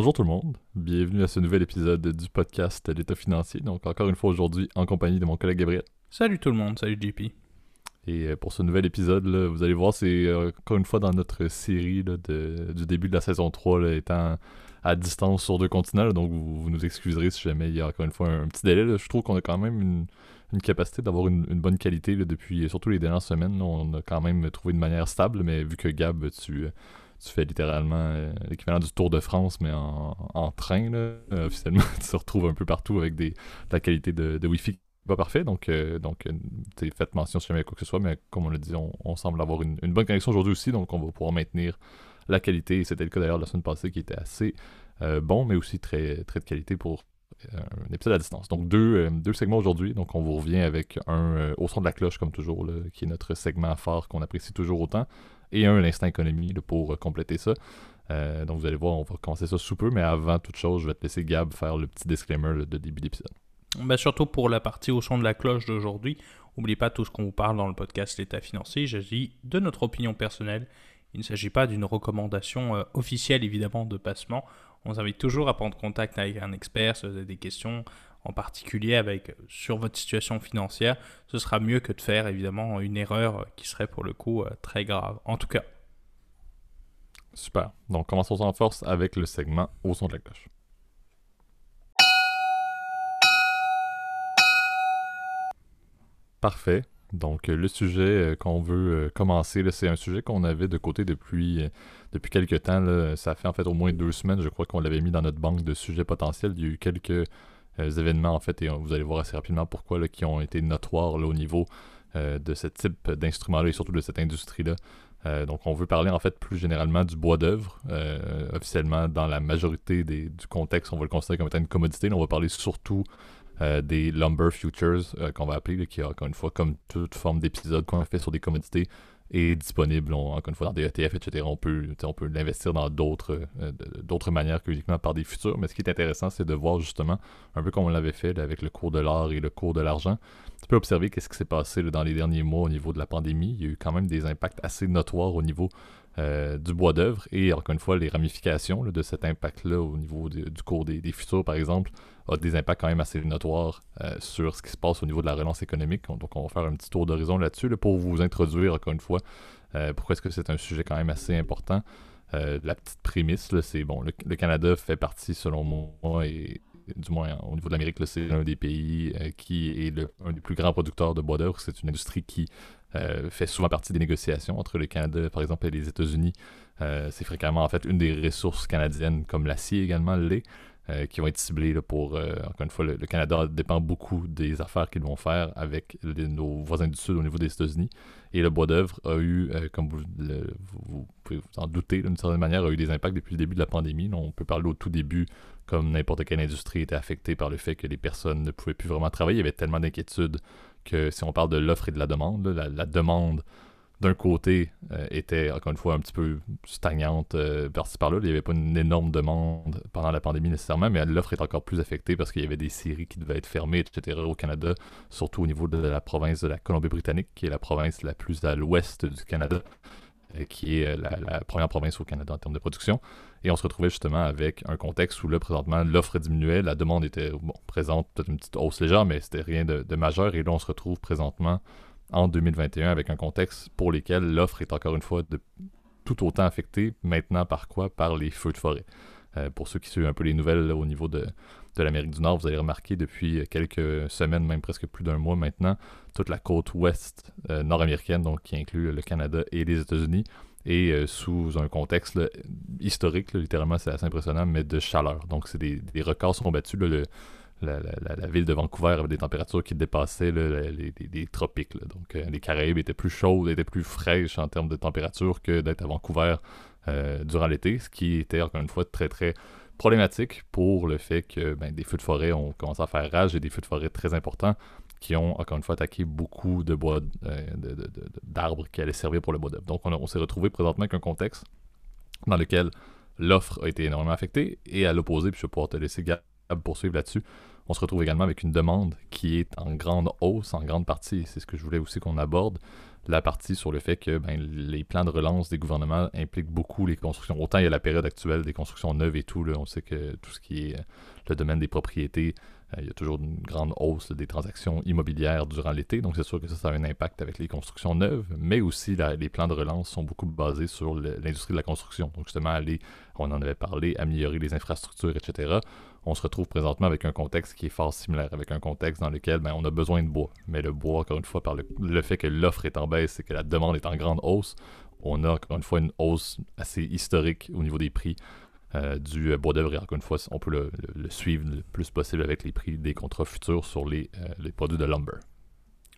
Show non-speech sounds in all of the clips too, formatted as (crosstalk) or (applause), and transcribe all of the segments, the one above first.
Bonjour tout le monde, bienvenue à ce nouvel épisode du podcast L'État financier. Donc encore une fois aujourd'hui en compagnie de mon collègue Gabriel. Salut tout le monde, salut JP. Et euh, pour ce nouvel épisode, vous allez voir, c'est euh, encore une fois dans notre série de, du début de la saison 3, étant à distance sur deux continents. donc vous, nous excuserez si jamais il y a encore une fois un, petit délai. Je trouve qu'on a quand même une, capacité d'avoir une, bonne qualité depuis surtout les dernières semaines. on a quand même trouvé une manière stable, mais vu que Gab, tu tu fais littéralement euh, l'équivalent du Tour de France, mais en, train, là, euh, officiellement. (laughs) tu te retrouves un peu partout avec des, la qualité de, Wi-Fi pas parfait, donc, euh, donc faites mention si jamais quoi que ce soit, mais comme on l'a dit, on, semble avoir une, bonne connexion aujourd'hui aussi, donc on va pouvoir maintenir la qualité. C'était le cas d'ailleurs la semaine passée qui était assez bon, mais aussi très, très de qualité pour un épisode à distance. Donc deux, deux segments aujourd'hui, donc on vous revient avec un au son de la cloche comme toujours, qui est notre segment phare qu'on apprécie toujours autant et un l'instant économie pour euh, compléter ça. Euh, donc vous allez voir, on va commencer ça sous peu, mais avant toute chose, je vais te laisser Gab faire le petit disclaimer de début d'épisode. Ben surtout pour la partie au son de la cloche d'aujourd'hui, n'oubliez pas tout ce qu'on vous parle dans le podcast L'État financier, j'agis de notre opinion personnelle. Il ne s'agit pas d'une recommandation euh, officielle évidemment de passement. On vous invite toujours à prendre contact avec un expert si vous avez des questions, en particulier avec sur votre situation financière, ce sera mieux que de faire évidemment une erreur qui serait pour le coup euh, très grave. En tout cas. Super. Donc commençons en force avec le segment au son de la cloche. Parfait. Donc le sujet euh, qu'on veut euh, commencer, c'est un sujet qu'on avait de côté depuis, depuis quelques temps. Ça fait en fait au moins deux semaines, je crois qu'on l'avait mis dans notre banque de sujets potentiels. Il y a eu quelques euh, événements, en fait, et vous allez voir assez rapidement pourquoi, là, qui ont été notoires au niveau euh, de ce type d'instruments-là et surtout de cette industrie-là. Euh, donc, on veut parler en fait plus généralement du bois d'œuvre. officiellement, dans la majorité du contexte, on va le considérer comme étant une commodité. on va parler surtout des lumber futures, qu'on va appeler, qui, encore une fois, comme toute forme d'épisode qu'on fait sur des commodités, est disponible, encore une fois, dans des ETF, etc. On peut, on peut l'investir dans d'autres euh, d'autres manières qu'uniquement par des futurs. Mais ce qui est intéressant, c'est de voir justement, un peu comme on l'avait fait avec le cours de l'or et le cours de l'argent, tu peux observer qu'est-ce qui s'est passé dans les derniers mois au niveau de la pandémie. Il y a eu quand même des impacts assez notoires au niveau euh, du bois d'œuvre et encore une fois les ramifications de cet impact-là au niveau du cours des, futurs par exemple a des impacts quand même assez notoires euh, sur ce qui se passe au niveau de la relance économique. Donc on va faire un petit tour d'horizon là-dessus pour vous introduire encore une fois euh, pourquoi est-ce que c'est un sujet quand même assez important. la petite prémisse, c'est bon, le, Canada fait partie selon moi et du moins au niveau de l'Amérique, c'est un des pays qui est le, un des plus grands producteurs de bois d'œuvre. C'est une industrie qui euh, fait souvent partie des négociations entre le Canada, par exemple, et les États-Unis. Euh, c'est fréquemment en fait une des ressources canadiennes, comme l'acier également l'est, euh, qui vont être ciblées pour, encore une fois, le, Canada dépend beaucoup des affaires qu'ils vont faire avec nos voisins du Sud au niveau des États-Unis. Et le bois d'œuvre a eu, comme vous, vous, pouvez vous en douter d'une certaine manière, a eu des impacts depuis le début de la pandémie. on peut parler au tout début comme n'importe quelle industrie était affectée par le fait que les personnes ne pouvaient plus vraiment travailler. Il y avait tellement d'inquiétudes que si on parle de l'offre et de la demande, la, demande d'un côté euh, était encore une fois un petit peu stagnante euh, par-ci par-là. Il n'y avait pas une énorme demande pendant la pandémie nécessairement, mais l'offre est encore plus affectée parce qu'il y avait des séries qui devaient être fermées, etc. au Canada, surtout au niveau de la province de la Colombie-Britannique, qui est la province la plus à l'ouest du Canada, euh, qui est la, première province au Canada en termes de production. Et on se retrouvait justement avec un contexte où là, présentement, l'offre diminuait, la demande était présente, peut-être une petite hausse légère, mais c'était rien de, majeur. Et là, on se retrouve présentement en 2021 avec un contexte pour lequel l'offre est encore une fois de, tout autant affectée maintenant par quoi? Par les feux de forêt. Euh, pour ceux qui suivent un peu les nouvelles au niveau de, de l'Amérique du Nord, vous allez remarquer depuis quelques semaines, même presque plus d'un mois maintenant, toute la côte ouest euh, nord-américaine, donc qui inclut le Canada et les États-Unis, et euh, sous un contexte historique, littéralement c'est assez impressionnant, mais de chaleur. Donc c'est des, records sont battus. La, ville de Vancouver avait des températures qui dépassaient les, tropiques. Donc euh, les Caraïbes étaient plus chaudes, étaient plus fraîches en termes de température que d'être à Vancouver euh, durant l'été, ce qui était encore une fois très très problématique pour le fait que ben, des feux de forêt ont commencé à faire rage et des feux de forêt très importants qui ont encore une fois attaqué beaucoup de bois euh, d'arbres qui allaient servir pour le bois d'œuvre. Donc on, s'est retrouvé présentement avec un contexte dans lequel l'offre a été énormément affectée et à l'opposé, puis je vais pouvoir te laisser Gab poursuivre là-dessus, on se retrouve également avec une demande qui est en grande hausse, en grande partie, c'est ce que je voulais aussi qu'on aborde, la partie sur le fait que ben, les plans de relance des gouvernements impliquent beaucoup les constructions. Autant il y a la période actuelle des constructions neuves et tout, là, on sait que tout ce qui est euh, le domaine des propriétés, euh, il y a toujours une grande hausse des transactions immobilières durant l'été, donc c'est sûr que ça, ça a un impact avec les constructions neuves, mais aussi les plans de relance sont beaucoup basés sur l'industrie de la construction. Donc justement, aller, on en avait parlé, améliorer les infrastructures, etc on se retrouve présentement avec un contexte qui est fort similaire, avec un contexte dans lequel ben, on a besoin de bois. Mais le bois, encore une fois, par le, fait que l'offre est en baisse et que la demande est en grande hausse, on a encore une fois une hausse assez historique au niveau des prix euh, du euh, bois d'œuvre. Et encore une fois, on peut le, suivre le plus possible avec les prix des contrats futurs sur les, euh, produits de lumber.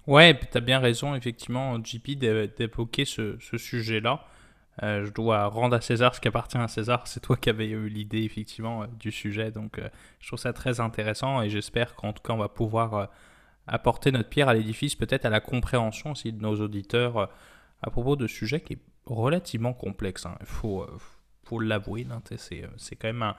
Ouais, tu as bien raison, effectivement, JP, d'évoquer ce sujet-là. Euh, je dois rendre à César ce qui appartient à César. C'est toi qui avais eu l'idée effectivement euh, du sujet, donc euh, je trouve ça très intéressant et j'espère qu'en tout cas on va pouvoir apporter notre pierre à l'édifice, peut-être à la compréhension aussi de nos auditeurs à propos de ce sujet qui est relativement complexe. Hein. Il faut, faut l'avouer, hein, c'est quand même un,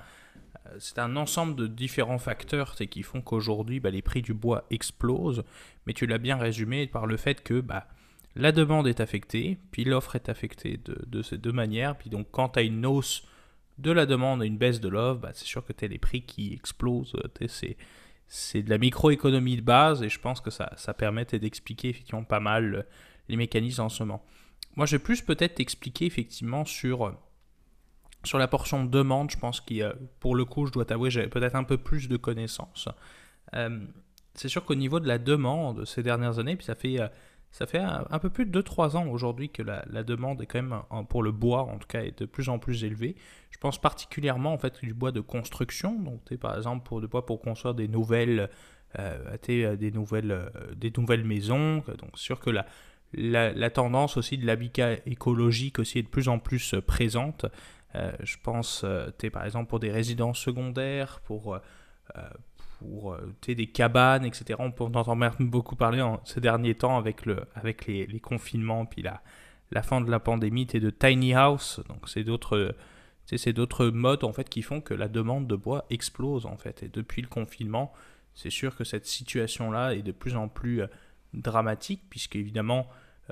c'est un ensemble de différents facteurs qui font qu'aujourd'hui bah, les prix du bois explosent, mais tu l'as bien résumé par le fait que bah, la demande est affectée, puis l'offre est affectée de, ces deux manières. Puis donc, quand tu as une hausse de la demande et une baisse de l'offre, bah, c'est sûr que tu as les prix qui explosent. C'est de la microéconomie de base et je pense que ça, ça d'expliquer effectivement pas mal les mécanismes en ce moment. Moi, je vais plus peut-être t'expliquer effectivement sur, sur la portion demande. Je pense que pour le coup, je dois t'avouer, j'avais peut-être un peu plus de connaissances. Euh, c'est sûr qu'au niveau de la demande ces dernières années, puis ça fait euh, ça fait un, peu plus de 2-3 ans aujourd'hui que la, demande est quand même, pour le bois en tout cas, est de plus en plus élevée. Je pense particulièrement en fait du bois de construction, donc par exemple pour le bois pour construire des nouvelles, euh, des nouvelles, euh, des nouvelles maisons. Donc sûr que la, la, tendance aussi de l'habitat écologique aussi est de plus en plus euh, présente. je pense, par exemple pour des résidences secondaires, pour pour euh, des cabanes, etc. On, peut entend beaucoup parler en, ces derniers temps avec, le, avec les, les confinements, puis la, la fin de la pandémie, de tiny house. Donc c'est d'autres c'est d'autres modes en fait qui font que la demande de bois explose en fait. Et depuis le confinement, c'est sûr que cette situation-là est de plus en plus euh, dramatique puisque évidemment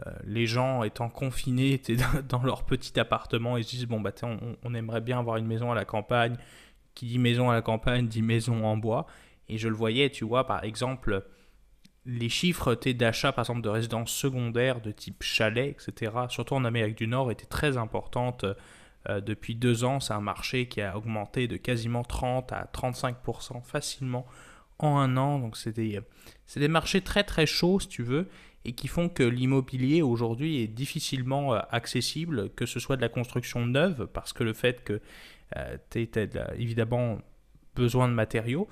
euh, les gens étant confinés dans leur petit appartement, ils se disent bon bah on, on, aimerait bien avoir une maison à la campagne. Qui dit maison à la campagne dit maison en bois. Et je le voyais, tu vois, par exemple, les chiffres d'achat, par exemple, de résidences secondaires de type chalet, etc., surtout en Amérique du Nord, étaient très importantes. Euh, depuis deux ans, c'est un marché qui a augmenté de quasiment 30 à 35% facilement en un an. Donc, c'est des, des, marchés très très chauds, si tu veux, et qui font que l'immobilier aujourd'hui est difficilement euh, accessible, que ce soit de la construction neuve, parce que le fait que tu as évidemment besoin de matériaux,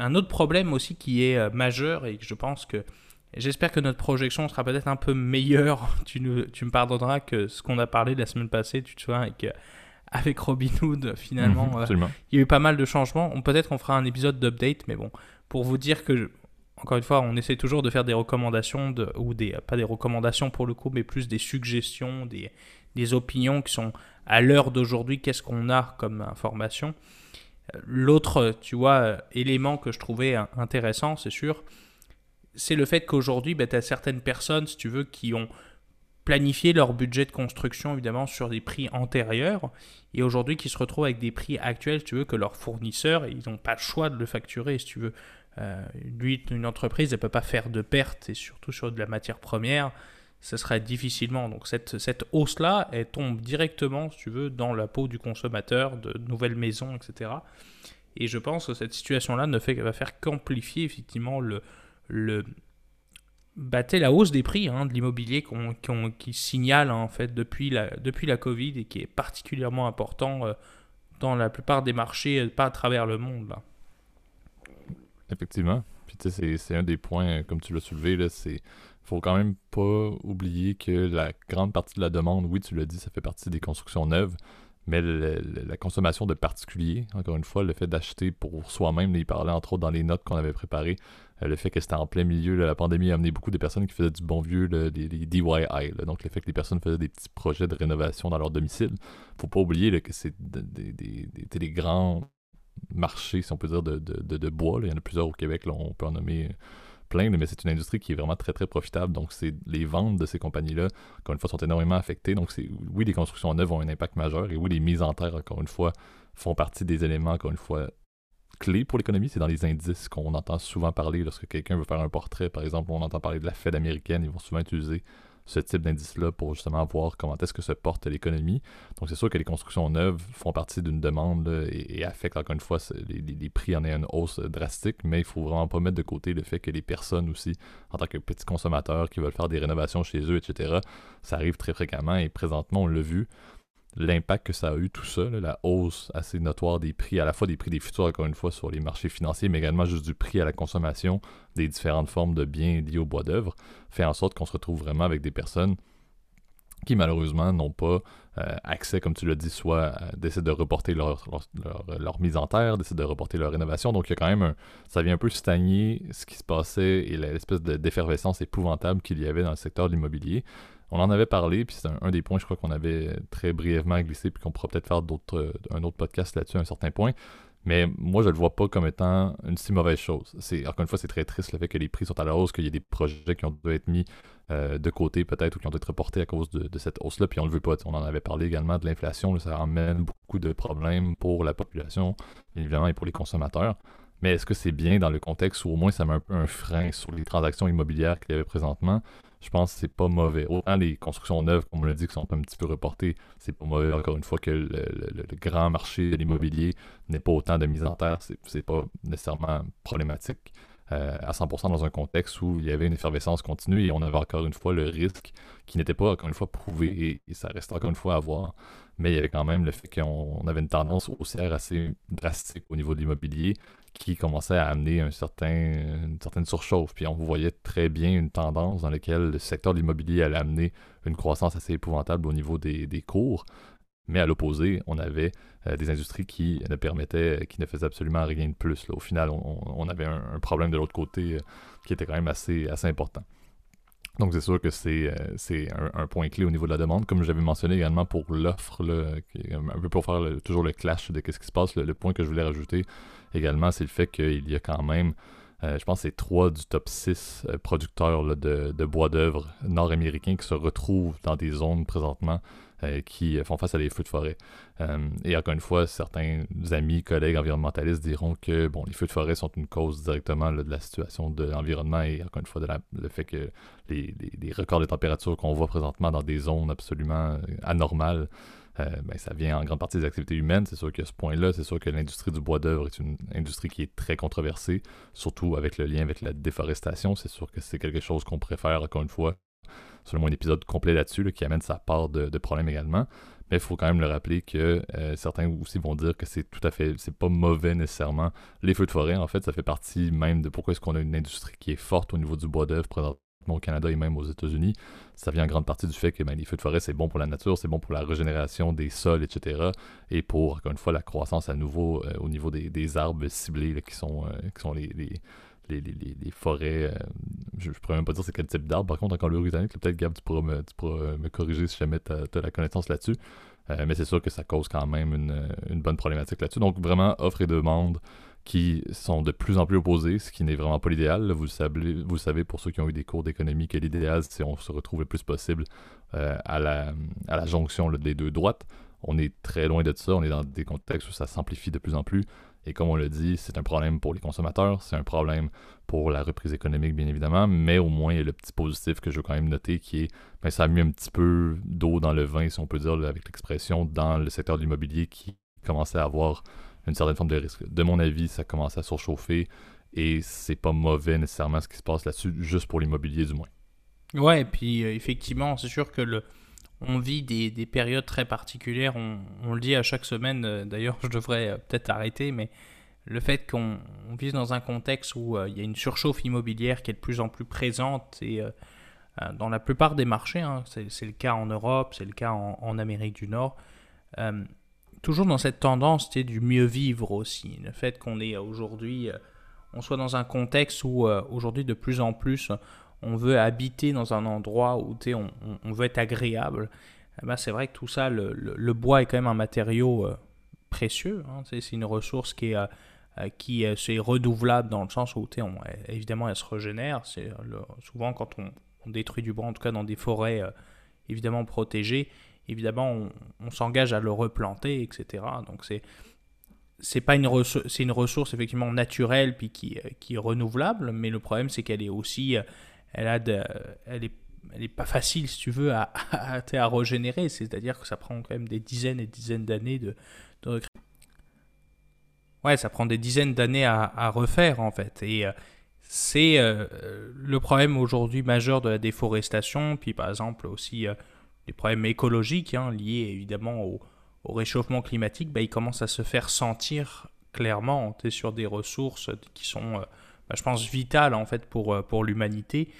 un autre problème aussi qui est euh, majeur et que je pense que j'espère que notre projection sera peut-être un peu meilleure. (laughs) Tu, tu me pardonneras que ce qu'on a parlé la semaine passée, tu te souviens, avec, euh, avec Robinhood, finalement, mhm, euh, il y a eu pas mal de changements. Peut-être qu'on fera un épisode d'update, mais bon, pour vous dire que encore une fois, on essaie toujours de faire des recommandations, de, ou des, pas des recommandations pour le coup, mais plus des suggestions, des, des opinions qui sont à l'heure d'aujourd'hui, qu'est-ce qu'on a comme information. L'autre, tu vois, élément que je trouvais intéressant, c'est sûr, c'est le fait qu'aujourd'hui, bah, tu as certaines personnes, tu veux, qui ont planifié leur budget de construction, évidemment, sur des prix antérieurs, et aujourd'hui qui se retrouvent avec des prix actuels, tu veux, que leurs fournisseurs, ils n'ont pas le choix de le facturer, si tu veux. Euh, lui, une entreprise, elle ne peut pas faire de pertes, et surtout sur de la matière première, ce serait difficilement. Donc cette, cette hausse-là, elle tombe directement, si tu veux, dans la peau du consommateur, de nouvelles maisons, etc. Et je pense que cette situation-là ne fait, va faire qu'amplifier effectivement le, le la hausse des prix hein, de l'immobilier qui signale en fait depuis la, depuis la Covid et qui est particulièrement important euh, dans la plupart des marchés, euh, pas à travers le monde. Là. Effectivement. Puis tu sais, c'est un des points, comme tu l'as soulevé, c'est faut quand même pas oublier que la grande partie de la demande, oui, tu l'as dit, ça fait partie des constructions neuves, mais la consommation de particuliers, encore une fois, le fait d'acheter pour soi-même, il parlait entre autres dans les notes qu'on avait préparées, euh, le fait que c'était en plein milieu, la pandémie a amené beaucoup de personnes qui faisaient du bon vieux, des, DIY, donc le fait que les personnes faisaient des petits projets de rénovation dans leur domicile. faut pas oublier que c'est des, grands marchés, si on peut dire, de, bois. Il y en a plusieurs au Québec, on peut en nommer plaindre, mais c'est une industrie qui est vraiment très très profitable. Donc c'est les ventes de ces compagnies-là, encore une fois, sont énormément affectées. Donc c'est oui, les constructions neuves ont un impact majeur et oui, les mises en terre, encore une fois, font partie des éléments, encore une fois, clés pour l'économie. C'est dans les indices qu'on entend souvent parler lorsque quelqu'un veut faire un portrait. Par exemple, on entend parler de la Fed américaine, ils vont souvent utiliser ce type d'indice-là pour justement voir comment est-ce que se porte l'économie. Donc c'est sûr que les constructions neuves font partie d'une demande et, affectent encore une fois les, prix en est une hausse drastique, mais il faut vraiment pas mettre de côté le fait que les personnes aussi, en tant que petits consommateurs qui veulent faire des rénovations chez eux, etc., ça arrive très fréquemment et présentement on l'a vu l'impact que ça a eu tout ça, la hausse assez notoire des prix, à la fois des prix des futurs, encore une fois, sur les marchés financiers, mais également juste du prix à la consommation des différentes formes de biens liés au bois d'œuvre, fait en sorte qu'on se retrouve vraiment avec des personnes qui malheureusement n'ont pas euh, accès, comme tu l'as dit, soit euh, décident de reporter leur, leur, mise en terre, décident de reporter leur rénovation. Donc il y a quand même un, ça vient un peu stagner ce qui se passait et l'espèce d'effervescence épouvantable qu'il y avait dans le secteur de l'immobilier. On en avait parlé, puis c'est un, des points, je crois, qu'on avait très brièvement glissé, puis qu'on pourra peut-être faire d'autres, euh, un autre podcast là-dessus à un certain point. Mais moi, je ne le vois pas comme étant une si mauvaise chose. C'est, encore une fois, c'est très triste le fait que les prix sont à la hausse, qu'il y ait des projets qui ont dû être mis euh, de côté peut-être ou qui ont dû être reportés à cause de, cette hausse-là, puis on ne le veut pas. On en avait parlé également de l'inflation, ça amène beaucoup de problèmes pour la population, évidemment, et pour les consommateurs. Mais est-ce que c'est bien dans le contexte où au moins ça met un peu un frein sur les transactions immobilières qu'il y avait présentement? Je pense que c'est pas mauvais. Autant les constructions neuves, comme on l'a dit, qui sont un petit peu reportées, c'est pas mauvais, encore une fois, que le, grand marché de l'immobilier n'ait pas autant de mise en terre, c'est pas nécessairement problématique. Euh, à 100% dans un contexte où il y avait une effervescence continue et on avait encore une fois le risque qui n'était pas encore une fois prouvé et, ça reste encore une fois à voir. Mais il y avait quand même le fait qu'on avait une tendance haussière assez drastique au niveau de l'immobilier qui commençait à amener un certain, une certaine surchauffe. Puis on voyait très bien une tendance dans laquelle le secteur de l'immobilier allait amener une croissance assez épouvantable au niveau des, des cours. Mais à l'opposé, on avait euh, des industries qui ne permettaient, qui ne faisaient absolument rien de plus. Au final, on, avait un, problème de l'autre côté euh, qui était quand même assez, assez important. Donc c'est sûr que c'est euh, un, point clé au niveau de la demande, comme j'avais mentionné également pour l'offre, un peu pour faire toujours le clash de ce qui se passe, le, point que je voulais rajouter également, c'est le fait qu'il y a quand même, euh, je pense, c'est trois du top 6 euh, producteurs de, bois d'œuvre nord-américains qui se retrouvent dans des zones présentement euh, qui font face à des feux de forêt. et encore une fois, certains amis, collègues environnementalistes diront que bon, les feux de forêt sont une cause directement de la situation de l'environnement et encore une fois de le fait que les, records de température qu'on voit présentement dans des zones absolument anormales ben, ça vient en grande partie des activités humaines. C'est sûr que ce point-là, c'est sûr que l'industrie du bois d'œuvre est une industrie qui est très controversée, surtout avec le lien avec la déforestation. C'est sûr que c'est quelque chose qu'on préfère, encore une fois, selon un épisode complet là-dessus, qui amène sa part de, problèmes également. Mais il faut quand même le rappeler que euh, certains aussi vont dire que c'est tout à fait, c'est pas mauvais nécessairement. Les feux de forêt, en fait, ça fait partie même de pourquoi est-ce qu'on a une industrie qui est forte au niveau du bois d'œuvre au Canada et même aux États-Unis, ça vient en grande partie du fait que ben, les feux de forêt, c'est bon pour la nature, c'est bon pour la régénération des sols, etc. Et pour, encore une fois, la croissance à nouveau euh, au niveau des, arbres ciblés qui sont, euh, qui sont les, forêts. Euh, je ne pourrais même pas dire c'est quel type d'arbre. Par contre, encore le britannique, peut-être Gab, tu pourras, me, corriger si jamais tu as, la connaissance là-dessus. mais c'est sûr que ça cause quand même une bonne problématique là-dessus. Donc vraiment, offre et demande qui sont de plus en plus opposés, ce qui n'est vraiment pas l'idéal. Vous, savez, vous savez, pour ceux qui ont eu des cours d'économie, que l'idéal, c'est on se retrouve le plus possible euh, à, la, jonction des deux droites. On est très loin de ça, on est dans des contextes où ça s'amplifie de plus en plus. Et comme on l'a dit, c'est un problème pour les consommateurs, c'est un problème pour la reprise économique, bien évidemment, mais au moins, il y a le petit positif que je veux quand même noter qui est, ben, ça a mis un petit peu d'eau dans le vin, si on peut dire, avec l'expression, dans le secteur de l'immobilier qui commençait à avoir une certaine forme de risque. De mon avis, ça commence à surchauffer et c'est pas mauvais nécessairement ce qui se passe là-dessus, juste pour l'immobilier du moins. Ouais, et puis euh, effectivement, c'est sûr que le, on vit des, des périodes très particulières, on, on, le dit à chaque semaine, euh, d'ailleurs (laughs) je devrais euh, peut-être arrêter, mais le fait qu'on vit dans un contexte où il y a une surchauffe immobilière qui est de plus en plus présente et dans la plupart des marchés, hein, c'est le cas en Europe, c'est le cas en Amérique du Nord, toujours dans cette tendance du mieux vivre aussi. Le fait qu'on est aujourd'hui, euh, on soit dans un contexte où euh, aujourd'hui de plus en plus on veut habiter dans un endroit où on, on, veut être agréable. Eh ben, c'est vrai que tout ça, le, bois est quand même un matériau euh, précieux. Hein. c'est une ressource qui est qui dans le sens où on, évidemment elle se régénère. C'est souvent quand on, détruit du bois, en tout cas dans des forêts évidemment protégées, évidemment on, s'engage à le replanter, etc. Donc c'est c'est pas une ressource, c'est une ressource effectivement naturelle puis qui, qui est renouvelable, mais le problème c'est qu'elle est aussi, elle a de, elle est elle est pas facile si tu veux à, à, à régénérer, c'est-à-dire que ça prend quand même des dizaines et dizaines d'années de, de Ouais, ça prend des dizaines d'années à, à, refaire en fait. Et euh, c'est euh, le problème aujourd'hui majeur de la déforestation, puis par exemple aussi euh, les problèmes écologiques hein, liés évidemment au, au réchauffement climatique, bah, il commence à se faire sentir clairement sur des ressources qui sont, euh, bah, je pense, vitales en fait pour, euh, pour l'humanité.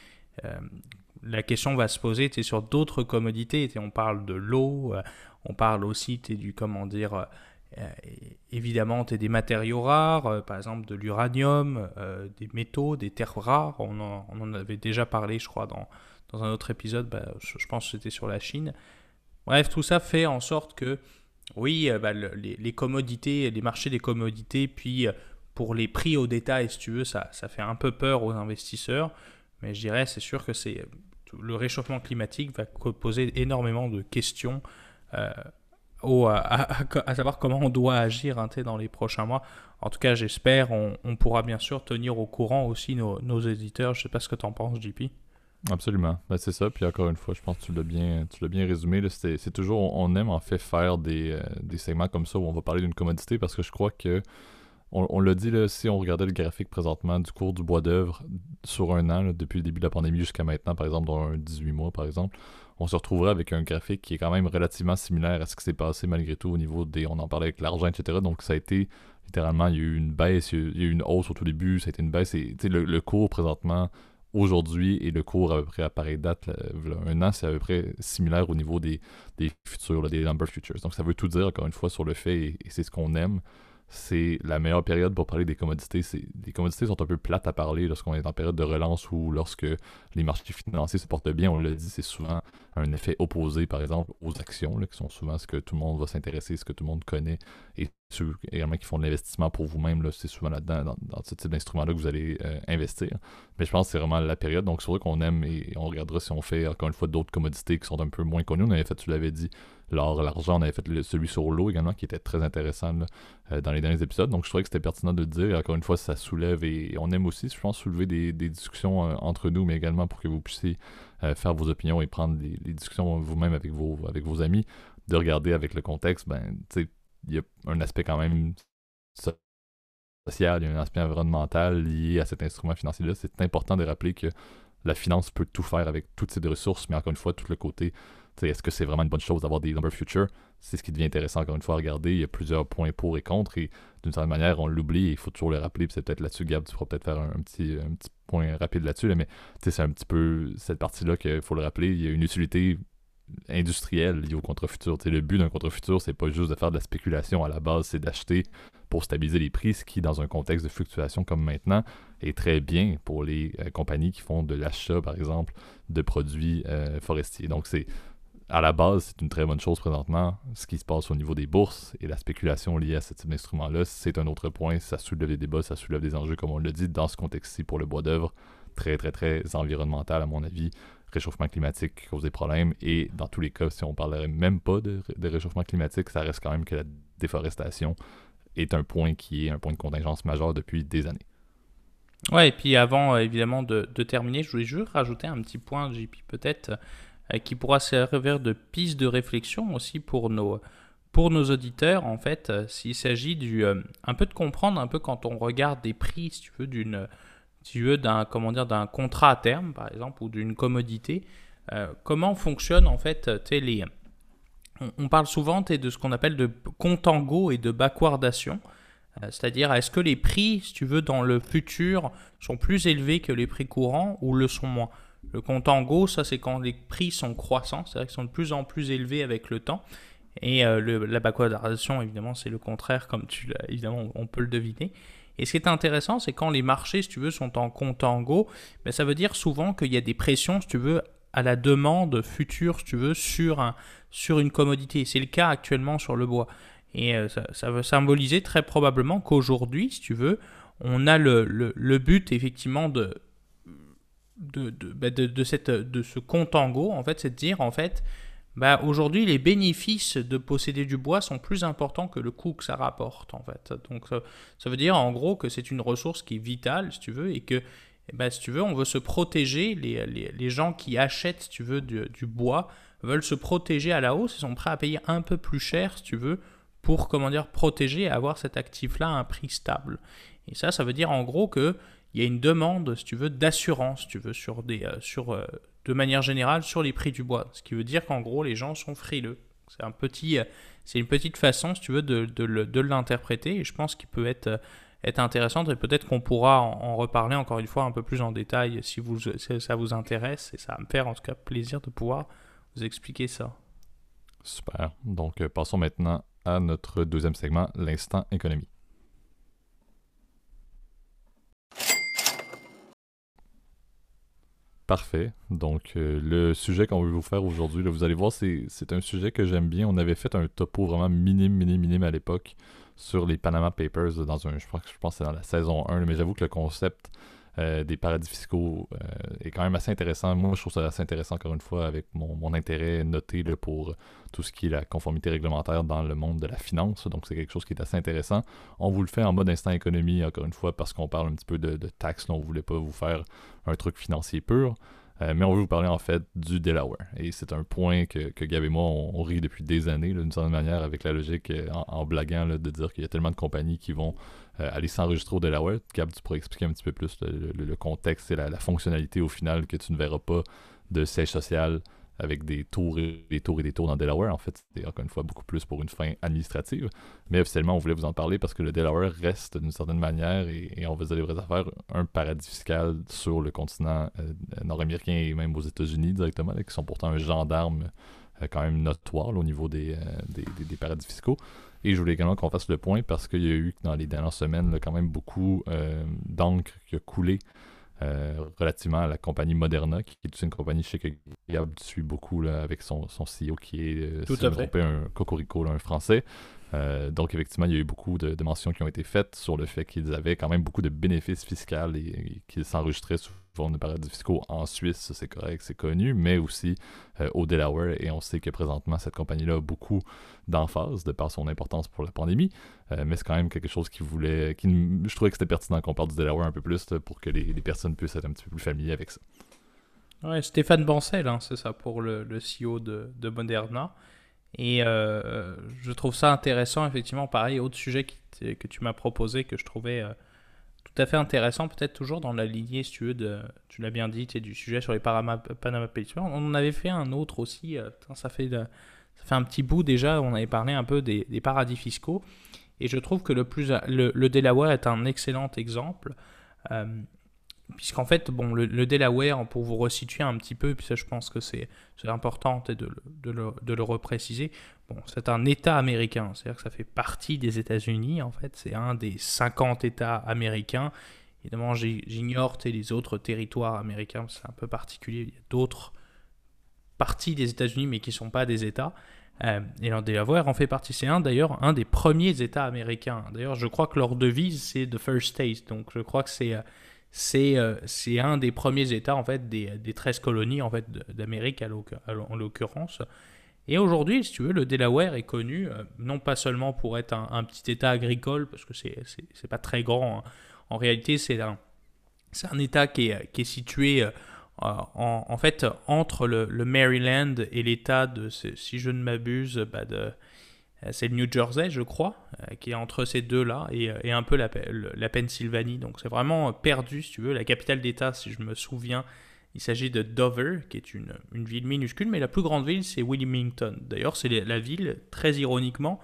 Euh, la question va se poser sur d'autres commodités. On parle de l'eau, on parle aussi du, comment dire, évidemment des matériaux rares, par exemple de l'uranium, des métaux, des terres rares. On en, on en, avait déjà parlé, je crois, dans, dans un autre épisode. Bah, je pense que c'était sur la Chine. Bref, tout ça fait en sorte que oui, euh, bah, les, commodités, les marchés des commodités, puis euh, pour les prix au détail, si tu veux, ça, fait un peu peur aux investisseurs. Mais je dirais, c'est sûr que c'est le réchauffement climatique va poser énormément de questions euh, à, savoir comment on doit agir hein, dans les prochains mois. En tout cas, j'espère, on, on, pourra bien sûr tenir au courant aussi nos, nos éditeurs. Je ne sais pas ce que tu en penses, JP. Absolument. Ben, c'est ça. Puis encore une fois, je pense que tu l'as bien, tu l'as bien résumé. C'est toujours, on aime en fait faire des, euh, des, segments comme ça où on va parler d'une commodité parce que je crois que, on, on l'a dit, là, si on regardait le graphique présentement du cours du bois d'œuvre sur un an, depuis le début de la pandémie jusqu'à maintenant, par exemple, dans un 18 mois, par exemple, on se retrouverait avec un graphique qui est quand même relativement similaire à ce qui s'est passé malgré tout au niveau des. On en parlait avec l'argent, etc. Donc ça a été littéralement, il y a eu une baisse, il y a eu une hausse au tout début, ça a été une baisse. Et, le, le cours présentement aujourd'hui et le cours à peu près à pareille date, un an, c'est à peu près similaire au niveau des, des futurs, des number futures. Donc ça veut tout dire, encore une fois, sur le fait, et c'est ce qu'on aime, c'est la meilleure période pour parler des commodités. Les commodités sont un peu plates à parler lorsqu'on est en période de relance ou lorsque les marchés financiers se portent bien. On l'a dit, c'est souvent un effet opposé, par exemple, aux actions, qui sont souvent ce que tout le monde va s'intéresser, ce que tout le monde connaît. Et ceux également qui font de l'investissement pour vous-même, c'est souvent là-dedans, dans, ce type d'instrument-là que vous allez euh, investir. Mais je pense que c'est vraiment la période. Donc, c'est vrai qu'on aime et on regardera si on fait encore une fois d'autres commodités qui sont un peu moins connues. On avait fait, tu l'avais dit, l'or, l'argent. On avait fait celui sur l'eau également qui était très intéressant euh, dans les derniers épisodes. Donc je trouvais que c'était pertinent de le dire. encore une fois, ça soulève et on aime aussi, je pense, soulever des, discussions euh, entre nous, mais également pour que vous puissiez euh, faire vos opinions et prendre les, discussions vous-même avec vos, avec vos amis, de regarder avec le contexte. Ben, tu sais, il y a un aspect quand même social, il y a un aspect environnemental lié à cet instrument financier-là. C'est important de rappeler que la finance peut tout faire avec toutes ces ressources, mais encore une fois, tout le côté est-ce que c'est vraiment une bonne chose d'avoir des number futures C'est ce qui devient intéressant encore une fois à regarder. Il y a plusieurs points pour et contre et d'une certaine manière, on l'oublie et il faut toujours le rappeler. c'est peut-être là-dessus, Gab, tu pourras peut-être faire un, petit, un petit point rapide là-dessus. mais c'est un petit peu cette partie-là qu'il faut le rappeler. Il y a une utilité industrielle liée au contre-futur. Le but d'un contre-futur, c'est pas juste de faire de la spéculation à la base, c'est d'acheter pour stabiliser les prix, ce qui, dans un contexte de fluctuation comme maintenant, est très bien pour les euh, compagnies qui font de l'achat, par exemple, de produits euh, forestiers. Donc, c'est à la base, c'est une très bonne chose présentement. Ce qui se passe au niveau des bourses et la spéculation liée à ce type d'instrument-là, c'est un autre point. Ça soulève des débats, ça soulève des enjeux, comme on l'a dit, dans ce contexte-ci pour le bois d'œuvre. Très, très, très environnemental, à mon avis. Réchauffement climatique qui cause des problèmes. Et dans tous les cas, si on parlerait même pas de, réchauffement climatique, ça reste quand même que la déforestation est un point qui est un point de contingence majeur depuis des années. Ouais, et puis avant, euh, évidemment, de, de terminer, je voulais juste rajouter un petit point, JP, peut-être qui pourra servir de piste de réflexion aussi pour nos, pour nos auditeurs, en fait, euh, s'il s'agit du, euh, un peu de comprendre, un peu quand on regarde des prix, si tu veux, d'une, si d'un, comment dire, d'un contrat à terme, par exemple, ou d'une commodité, comment fonctionne, en fait, les, on, on, parle souvent de ce qu'on appelle de contango et de backwardation. C'est-à-dire, est-ce que les prix, si tu veux, dans le futur sont plus élevés que les prix courants ou le sont moins? Le contango, ça c'est quand les prix sont croissants, c'est-à-dire qu'ils sont de plus en plus élevés avec le temps. Et euh, la backwardation, évidemment, c'est le contraire, comme tu l'as, évidemment, on peut le deviner. Et ce qui est intéressant, c'est quand les marchés, si tu veux, sont en contango, ben, ça veut dire souvent qu'il y a des pressions, si tu veux, à la demande future, si tu veux, sur, un, sur une commodité. C'est le cas actuellement sur le bois. Et ça, ça, veut symboliser très probablement qu'aujourd'hui, si tu veux, on a le, but effectivement de, de, de, bah, de, cette, de ce compte en go, fait, c'est de dire, en fait, bah, aujourd'hui, les bénéfices de posséder du bois sont plus importants que le coût que ça rapporte, en fait. Donc, ça, veut dire, en gros, que c'est une ressource qui est vitale, si tu veux, et que, bah, si tu veux, on veut se protéger, les, les, les gens qui achètent, si tu veux, du, du, bois, veulent se protéger à la hausse, ils sont prêts à payer un peu plus cher, si tu veux, pour, comment dire, protéger et avoir cet actif-là à un prix stable. Et ça, ça veut dire, en gros, que il y a une demande, si tu veux, d'assurance, tu veux, sur des, euh, sur, euh, de manière générale, sur les prix du bois. Ce qui veut dire qu'en gros, les gens sont frileux. C'est un petit, euh, c'est une petite façon, si tu veux, de, de, l'interpréter. Et je pense qu'il peut être, être intéressante. Et peut-être qu'on pourra en, reparler encore une fois un peu plus en détail si, vous, si ça vous intéresse. Et ça va me faire en tout cas plaisir de pouvoir vous expliquer ça. Super. Donc, passons maintenant à notre deuxième segment, l'instant économie. Parfait. Donc, euh, le sujet qu'on veut vous faire aujourd'hui, vous allez voir, c'est un sujet que j'aime bien. On avait fait un topo vraiment minime, minime, minime à l'époque sur les Panama Papers dans un, je pense, je pense que c'est dans la saison 1, mais j'avoue que le concept euh, des paradis fiscaux euh, est quand même assez intéressant. Moi, je trouve ça assez intéressant, encore une fois, avec mon, intérêt noté pour tout ce qui est la conformité réglementaire dans le monde de la finance. Donc, c'est quelque chose qui est assez intéressant. On vous le fait en mode instant économie, encore une fois, parce qu'on parle un petit peu de, taxes. on ne voulait pas vous faire un truc financier pur. Euh, mais on veut vous parler en fait du Delaware. Et c'est un point que, Gab et moi, on, rit depuis des années, d'une certaine manière, avec la logique, en, blaguant, de dire qu'il y a tellement de compagnies qui vont aller s'enregistrer au Delaware. Gab, tu pourrais expliquer un petit peu plus le, contexte et la, fonctionnalité au final que tu ne verras pas de siège social avec des tours et des tours et des tours dans Delaware. En fait, c'est encore une fois beaucoup plus pour une fin administrative. Mais officiellement, on voulait vous en parler parce que le Delaware reste d'une certaine manière, et, on va dire les vraies un paradis fiscal sur le continent euh, nord-américain et même aux États-Unis directement, qui sont pourtant un gendarme euh, quand même notoire au niveau des, des, paradis fiscaux. Et je voulais également qu'on fasse le point parce qu'il y a eu dans les dernières semaines quand même beaucoup euh, d'encre qui a coulé euh, relativement à la compagnie Moderna, qui est une compagnie chez que Gab suit beaucoup avec son, son CEO qui est euh, Tout à fait. un cocorico, un français. Euh, donc, effectivement, il y a eu beaucoup de, mentions qui ont été faites sur le fait qu'ils avaient quand même beaucoup de bénéfices fiscaux et, qu'ils s'enregistraient sous forme de paradis fiscaux en Suisse, c'est correct, c'est connu, mais aussi euh, au Delaware. Et on sait que présentement, cette compagnie-là a beaucoup d'emphase de par son importance pour la pandémie. Euh, mais c'est quand même quelque chose qui voulait. Qui, je trouvais que c'était pertinent qu'on parle du Delaware un peu plus pour que les, personnes puissent être un petit peu plus familiers avec ça. Ouais, Stéphane Bancel, hein, c'est ça, pour le, CEO de, de Moderna. Et euh, je trouve ça intéressant, effectivement, pareil, autre sujet que tu m'as proposé que je trouvais tout à fait intéressant, peut-être toujours dans la lignée, si tu veux, de, tu l'as bien dit, du sujet sur les Panama, Papers. On en avait fait un autre aussi, euh, ça, fait, un petit bout déjà, on avait parlé un peu des, paradis fiscaux. Et je trouve que le, plus, le, le Delaware est un excellent exemple puisqu'en fait, bon, le, Delaware, pour vous resituer un petit peu, puis ça je pense que c'est important de, de, le, de le repréciser, bon, c'est un État américain, c'est-à-dire que ça fait partie des États-Unis, en fait, c'est un des 50 États américains. Évidemment, j'ignore les autres territoires américains, c'est un peu particulier, il y a d'autres parties des États-Unis, mais qui ne sont pas des États. Euh, et le Delaware en fait partie. C'est un d'ailleurs un des premiers États américains. D'ailleurs, je crois que leur devise c'est The First State. Donc, je crois que c'est euh, c'est un des premiers États en fait des, des 13 colonies en fait d'Amérique en l'occurrence. Et aujourd'hui, si tu veux, le Delaware est connu euh, non pas seulement pour être un, petit État agricole, parce que c'est pas très grand. Hein. En réalité, c'est un, un État qui est, qui est situé euh, en, en, fait entre le, le Maryland et l'État de, si je ne m'abuse, bah de c'est le New Jersey, je crois, euh, qui est entre ces deux-là, et, euh, un peu la, la Pennsylvanie. Donc c'est vraiment perdu, si tu veux. La capitale d'État, si je me souviens, il s'agit de Dover, qui est une, une, ville minuscule, mais la plus grande ville, c'est Wilmington. D'ailleurs, c'est la ville, très ironiquement,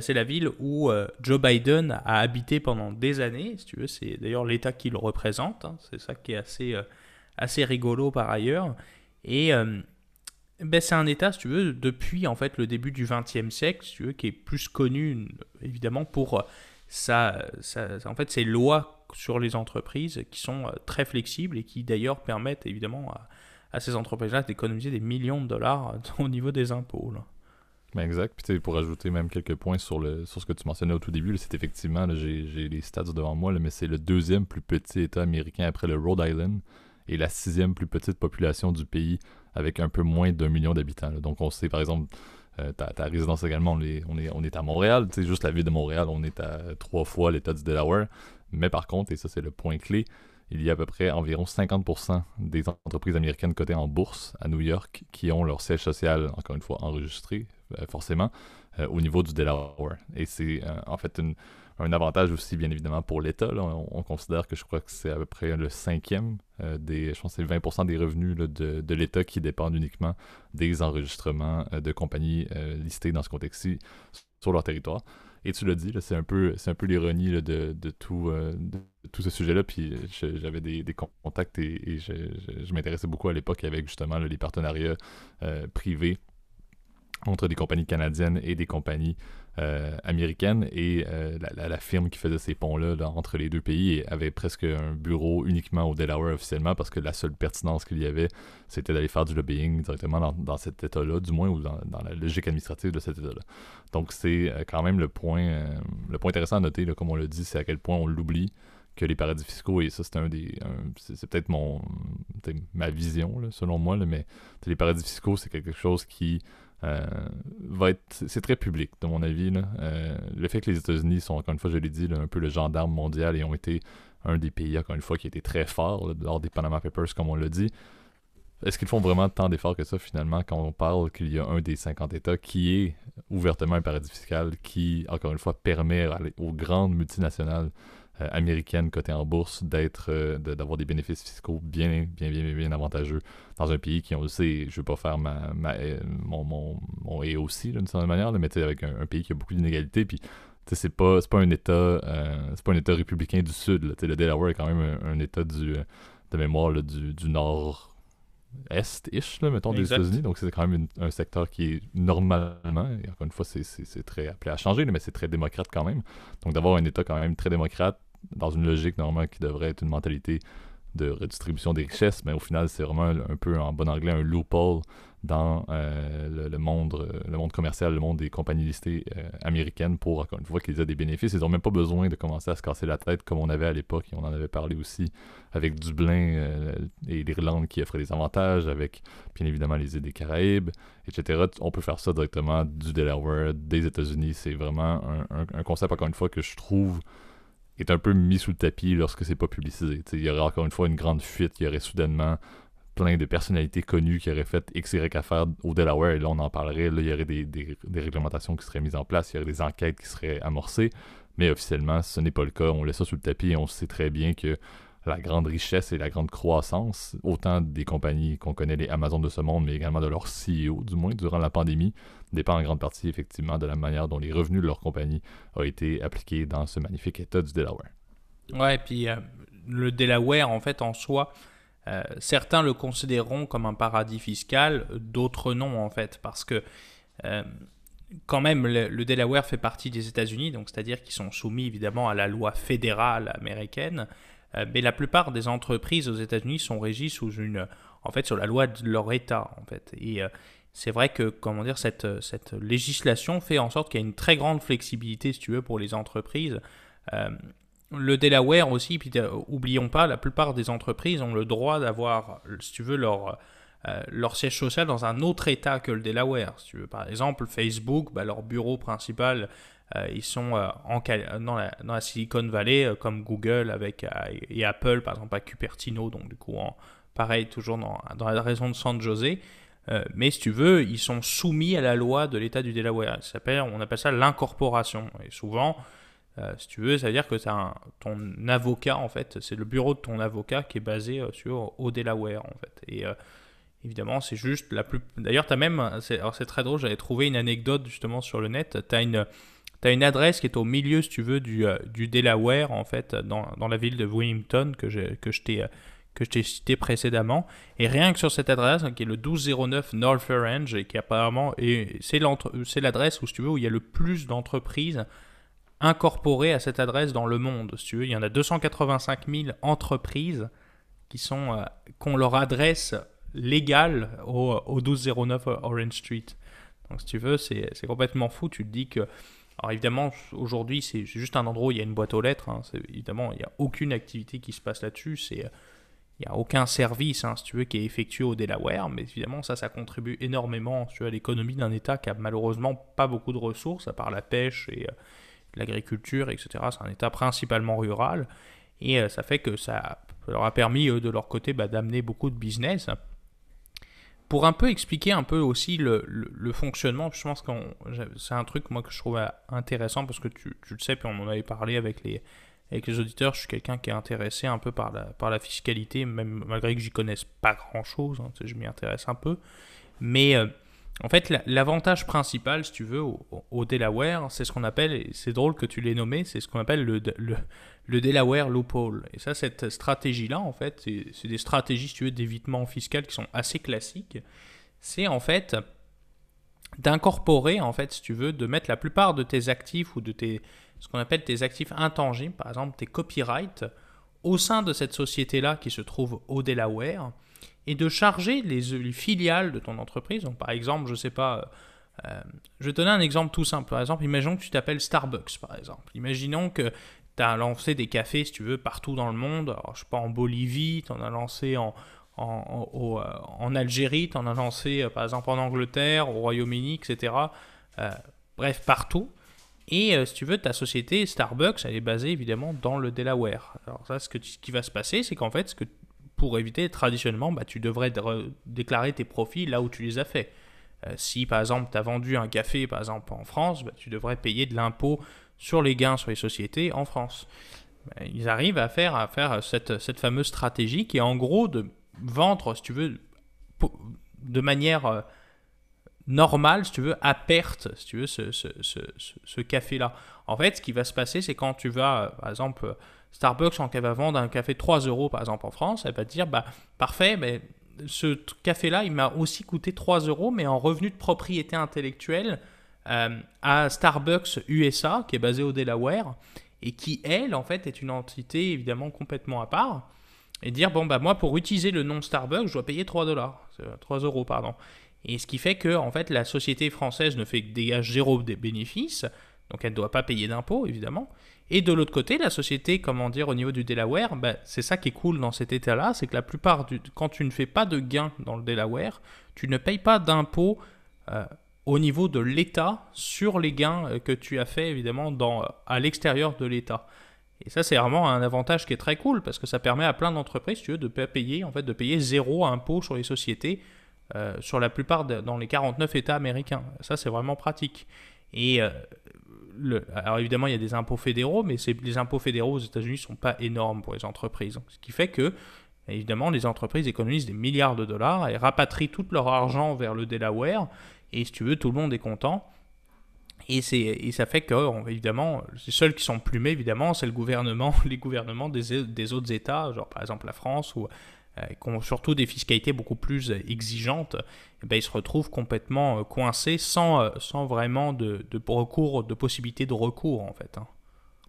c'est la ville où Joe Biden a habité pendant des années, si tu veux. C'est d'ailleurs l'État qui le représente. Hein. C'est ça qui est assez, assez rigolo par ailleurs. Et ben, c'est un État, si tu veux, depuis en fait le début du XXe siècle, si tu veux, qui est plus connu évidemment pour euh, sa, en fait, ses lois sur les entreprises qui sont euh, très flexibles et qui d'ailleurs permettent évidemment à, ces entreprises-là d'économiser des millions de dollars (laughs) au niveau des impôts. Ben exact. Puis pour ajouter même quelques points sur, le, sur ce que tu mentionnais au tout début, c'est effectivement, j'ai les stats devant moi, mais c'est le deuxième plus petit État américain après le Rhode Island et la sixième plus petite population du pays avec un peu moins d'un million d'habitants. Donc on sait par exemple, euh, ta, résidence également, on est, on est, on est à Montréal, c'est juste la ville de Montréal, on est à trois fois l'État du Delaware. Mais par contre, et ça c'est le point clé, il y a à peu près environ 50% des entreprises américaines cotées en bourse à New York qui ont leur siège social, encore une fois, enregistré, euh, forcément, euh, au niveau du Delaware. Et c'est en fait un avantage aussi, bien évidemment, pour l'État. On, considère que je crois que c'est à peu près le cinquième des, je pense c'est 20% des revenus de, de l'État qui dépendent uniquement des enregistrements de compagnies listées dans ce contexte-ci sur leur territoire. Et tu l'as dit, c'est un peu, c'est un peu l'ironie de, tout, euh, tout ce sujet-là. Puis j'avais des, contacts et, je, m'intéressais beaucoup à l'époque avec justement les partenariats euh, privés entre des compagnies canadiennes et des compagnies euh, américaine et euh, la, firme qui faisait ces ponts-là entre les deux pays avait presque un bureau uniquement au Delaware officiellement parce que la seule pertinence qu'il y avait, c'était d'aller faire du lobbying directement dans, cet État-là, du moins, ou dans, la logique administrative de cet État-là. Donc c'est euh, quand même le point, le point intéressant à noter, comme on l'a dit, c'est à quel point on l'oublie que les paradis fiscaux, et ça c'est un des. c'est peut-être mon ma vision, selon moi, mais les paradis fiscaux, c'est quelque chose qui euh, va être. C'est très public, de mon avis. Euh, le fait que les États-Unis sont, encore une fois, je l'ai dit, un peu le gendarme mondial et ont été un des pays, encore une fois, qui a très fort lors des Panama Papers, comme on l'a dit. Est-ce qu'ils font vraiment tant d'efforts que ça, finalement, quand on parle qu'il y a un des 50 États qui est ouvertement un paradis fiscal, qui, encore une fois, permet aux grandes multinationales américaine cotée en bourse d'être euh, d'avoir des bénéfices fiscaux bien bien bien bien avantageux dans un pays qui on le sait je veux pas faire ma, euh, mon, mon, mon et aussi d'une certaine manière mais avec un, pays qui a beaucoup d'inégalités puis c'est pas pas un état c'est pas un état républicain du sud le Delaware est quand même un, état du de mémoire du nord est-ish, mettons, des États-Unis. Donc, c'est quand même un secteur qui est normalement, et encore une fois, c'est très appelé à changer, mais c'est très démocrate quand même. Donc, d'avoir un État quand même très démocrate, dans une logique normalement qui devrait être une mentalité de redistribution des richesses, mais au final, c'est vraiment un, peu en bon anglais un loophole dans euh, le, monde, euh, le monde commercial, le monde des compagnies listées euh, américaines pour, encore une fois, qu'ils aient des bénéfices. Ils n'ont même pas besoin de commencer à se casser la tête comme on avait à l'époque, et on en avait parlé aussi avec Dublin et l'Irlande qui offraient des avantages, avec bien évidemment les îles des Caraïbes, etc. On peut faire ça directement du Delaware, des États-Unis. C'est vraiment un concept, encore une fois, que je trouve est un peu mis sous le tapis lorsque c'est pas publicisé. il y aurait encore une fois une grande fuite, il y aurait soudainement plein de personnalités connues qui auraient fait X, Y affaires au Delaware, et là on en parlerait, là il y aurait des, des, réglementations qui seraient mises en place, il y aurait des enquêtes qui seraient amorcées, mais officiellement ce n'est pas le cas, on laisse ça sous le tapis et on sait très bien que la grande richesse et la grande croissance, autant des compagnies qu'on connaît, les Amazon de ce monde, mais également de leur CEO, du moins durant la pandémie, dépend en grande partie effectivement de la manière dont les revenus de leur compagnie ont été appliqués dans ce magnifique État du Delaware. Ouais, et puis euh, le Delaware, en fait, en soi, euh, certains le considéreront comme un paradis fiscal, d'autres non, en fait, parce que euh, quand même, le, Delaware fait partie des États-Unis, donc c'est-à-dire qu'ils sont soumis évidemment à la loi fédérale américaine. Euh, mais la plupart des entreprises aux États-Unis sont régies sous une, en fait, sur la loi de leur État, en fait. Et c'est vrai que, comment dire, cette, cette législation fait en sorte qu'il y a une très grande flexibilité, si tu veux, pour les entreprises. Euh, le Delaware aussi, puis oublions pas, la plupart des entreprises ont le droit d'avoir, si tu veux, leur, leur siège social dans un autre État que le Delaware. Si tu veux, par exemple, Facebook, bah, leur bureau principal euh, ils sont euh, en, dans, la, dans, la, Silicon Valley, euh, comme Google avec, et Apple, par exemple, à Cupertino, donc du coup, pareil, toujours dans, dans, la région de San Jose. mais si tu veux, ils sont soumis à la loi de l'État du Delaware. on appelle ça l'incorporation. Et souvent, si tu veux, ça veut dire que un, ton avocat, en fait, c'est le bureau de ton avocat qui est basé sur, au Delaware, en fait. Et évidemment, c'est juste la plus. D'ailleurs, tu as même. Alors, c'est très drôle, j'avais trouvé une anecdote justement sur le net. Tu as une as une adresse qui est au milieu, si tu veux, du, euh, du Delaware, en fait, dans, dans, la ville de Wilmington, que, que je t'ai euh, que t'ai cité précédemment. Et rien que sur cette adresse, qui est le 1209 North Orange, et qui apparemment, c'est l'adresse où, si tu veux, où il y a le plus d'entreprises incorporées à cette adresse dans le monde. Si tu veux, il y en a 285 000 entreprises qui sont, euh, ont leur adresse légale au, au 1209 Orange Street. Donc si tu veux, c'est complètement fou. Tu te dis que... Alors évidemment, aujourd'hui, c'est juste un endroit où il y a une boîte aux lettres. Hein. Évidemment, il n'y a aucune activité qui se passe là-dessus. C'est il n'y a aucun service, hein, si tu veux, qui est effectué au Delaware, mais évidemment, ça, ça contribue énormément à l'économie d'un État qui a malheureusement pas beaucoup de ressources, à part la pêche et euh, l'agriculture, etc. C'est un État principalement rural, et euh, ça fait que ça leur a permis, de leur côté, bah, d'amener beaucoup de business. Pour un peu expliquer un peu aussi le, fonctionnement, je pense que c'est un truc moi que je trouve intéressant parce que tu, tu le sais, puis on en avait parlé avec les, avec les auditeurs, je suis quelqu'un qui est intéressé un peu par la, par la fiscalité, même malgré que j'y connaisse pas grand chose, hein, je m'y intéresse un peu. Mais euh, en fait, l'avantage principal, si tu veux, au, Delaware, c'est ce qu'on appelle, et c'est drôle que tu l'aies nommé, c'est ce qu'on appelle le, le, le, Delaware loophole. Et ça, cette stratégie-là, en fait, c'est des stratégies, si tu veux, d'évitement fiscal qui sont assez classiques. C'est en fait d'incorporer, en fait, si tu veux, de mettre la plupart de tes actifs ou de tes, ce qu'on appelle tes actifs intangibles, par exemple tes copyrights, au sein de cette société-là qui se trouve au Delaware, et de charger les, filiales de ton entreprise. Donc, par exemple, je ne sais pas, euh, je vais te donner un exemple tout simple. Par exemple, imaginons que tu t'appelles Starbucks, par exemple. Imaginons que tu as lancé des cafés, si tu veux, partout dans le monde. Alors, je sais pas, en Bolivie, tu en as lancé en, en, euh, Algérie, tu en as lancé, euh, par exemple, en Angleterre, au Royaume-Uni, etc. bref, partout. Et euh, si tu veux, ta société Starbucks, elle est basée évidemment dans le Delaware. Alors ça, ce, que qui va se passer, c'est qu'en fait, ce que, pour éviter, traditionnellement, bah, tu devrais déclarer tes profits là où tu les as faits. Euh, si par exemple, tu as vendu un café, par exemple en France, bah, tu devrais payer de l'impôt sur les gains sur les sociétés en France. Bah, ils arrivent à faire, à faire cette, fameuse stratégie qui est en gros de vendre, si tu veux, de manière euh, normal, si tu veux, à perte, si tu veux, ce café-là. En fait, ce qui va se passer, c'est quand tu vas, euh, par exemple, Starbucks, quand elle va vendre un café 3 euros, par exemple, en France, elle va dire, bah, parfait, mais ce café-là, il m'a aussi coûté 3 euros, mais en revenu de propriété intellectuelle euh, à Starbucks USA, qui est basé au Delaware, et qui, elle, en fait, est une entité évidemment complètement à part. Et dire, bon, bah, moi, pour utiliser le nom Starbucks, je dois payer 3 dollars, 3 euros, pardon. Et ce qui fait que en fait, la société française ne fait que dégager zéro des bénéfices, donc elle ne doit pas payer d'impôts, évidemment. Et de l'autre côté, la société, comment dire, au niveau du Delaware, bah, c'est ça qui est cool dans cet état-là, c'est que la plupart du... quand tu ne fais pas de gains dans le Delaware, tu ne payes pas d'impôts euh, au niveau de l'État sur les gains euh, que tu as fait, évidemment, à l'extérieur de l'État. Et ça, c'est vraiment un avantage qui est très cool parce que ça permet à plein d'entreprises, tu veux, de payer, en fait, de payer zéro impôt sur les sociétés euh, sur la plupart dans les 49 États américains. Ça, c'est vraiment pratique. Et alors évidemment, il y a des impôts fédéraux, mais les impôts fédéraux aux États-Unis ne sont pas énormes pour les entreprises. Ce qui fait que, évidemment, les entreprises économisent des milliards de dollars et rapatrient tout leur argent vers le Delaware. Et si tu veux, tout le monde est content. Et, et ça fait que, évidemment, les seuls qui sont plumés, évidemment, c'est le gouvernement, (laughs) les gouvernements des, des, autres États, genre par exemple la France ou qui ont surtout des fiscalités beaucoup plus euh, exigeantes, eh ben, ils se retrouvent complètement euh, coincés sans, sans vraiment de, de, recours, de possibilité de recours en fait. Hein.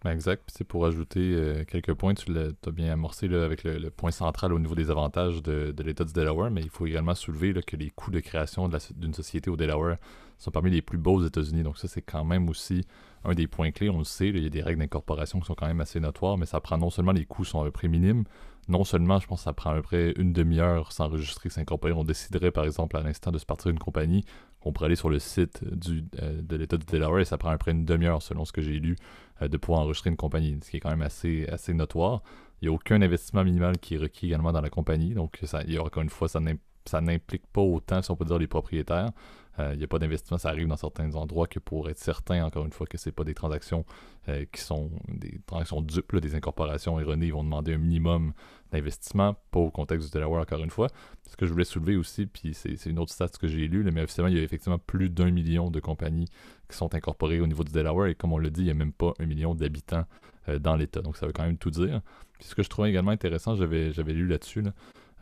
Ben, exact. C'est pour ajouter quelques points, tu l'as bien amorcé là, avec le, point central au niveau des avantages de, de l'État du Delaware, mais il faut également soulever que les coûts de création d'une société au Delaware sont parmi les plus beaux aux États-Unis. Donc ça, c'est quand même aussi un des points clés. On le sait, il y a des règles d'incorporation qui sont quand même assez notoires, mais ça prend non seulement les coûts sont à un prix minime, non seulement, je pense que ça prend à peu près une demi-heure s'enregistrer, s'incorporer. On déciderait, par exemple, à l'instant de se partir d'une compagnie, on pourrait aller sur le site euh, de l'État du Delaware et ça prend à peu près une demi-heure, selon ce que j'ai lu, euh, de pouvoir enregistrer une compagnie, ce qui est quand même assez, notoire. Il n'y a aucun investissement minimal qui est requis également dans la compagnie, donc il y aura encore une fois, ça n'implique pas autant, si on peut dire, les propriétaires. Euh, il n'y a pas d'investissement, ça arrive dans certains endroits que pour être certain, encore une fois, que ce pas des transactions euh, qui sont des transactions duples, des incorporations erronées, ils vont demander un minimum d'investissement, pas au contexte du Delaware, encore une fois. Ce que je voulais soulever aussi, puis c'est une autre stat que j'ai lu, mais officiellement, il y a effectivement plus d'un million de compagnies qui sont incorporées au niveau du Delaware, et comme on le dit, il n'y a même pas un million d'habitants euh, dans l'État. Donc ça veut quand même tout dire. Puis ce que je trouvais également intéressant, j'avais lu là-dessus, là,